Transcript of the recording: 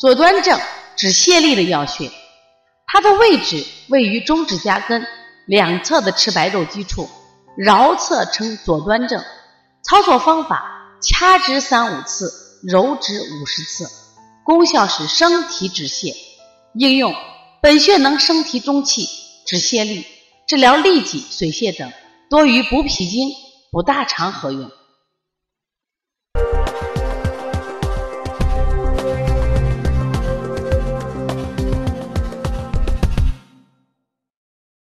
左端正止泻力的要穴，它的位置位于中指甲根两侧的赤白肉基处，桡侧称左端正。操作方法：掐指三五次，揉指五十次。功效是升提止泻。应用本穴能升提中气，止泻力，治疗痢疾、水泻等，多于补脾经、补大肠合用。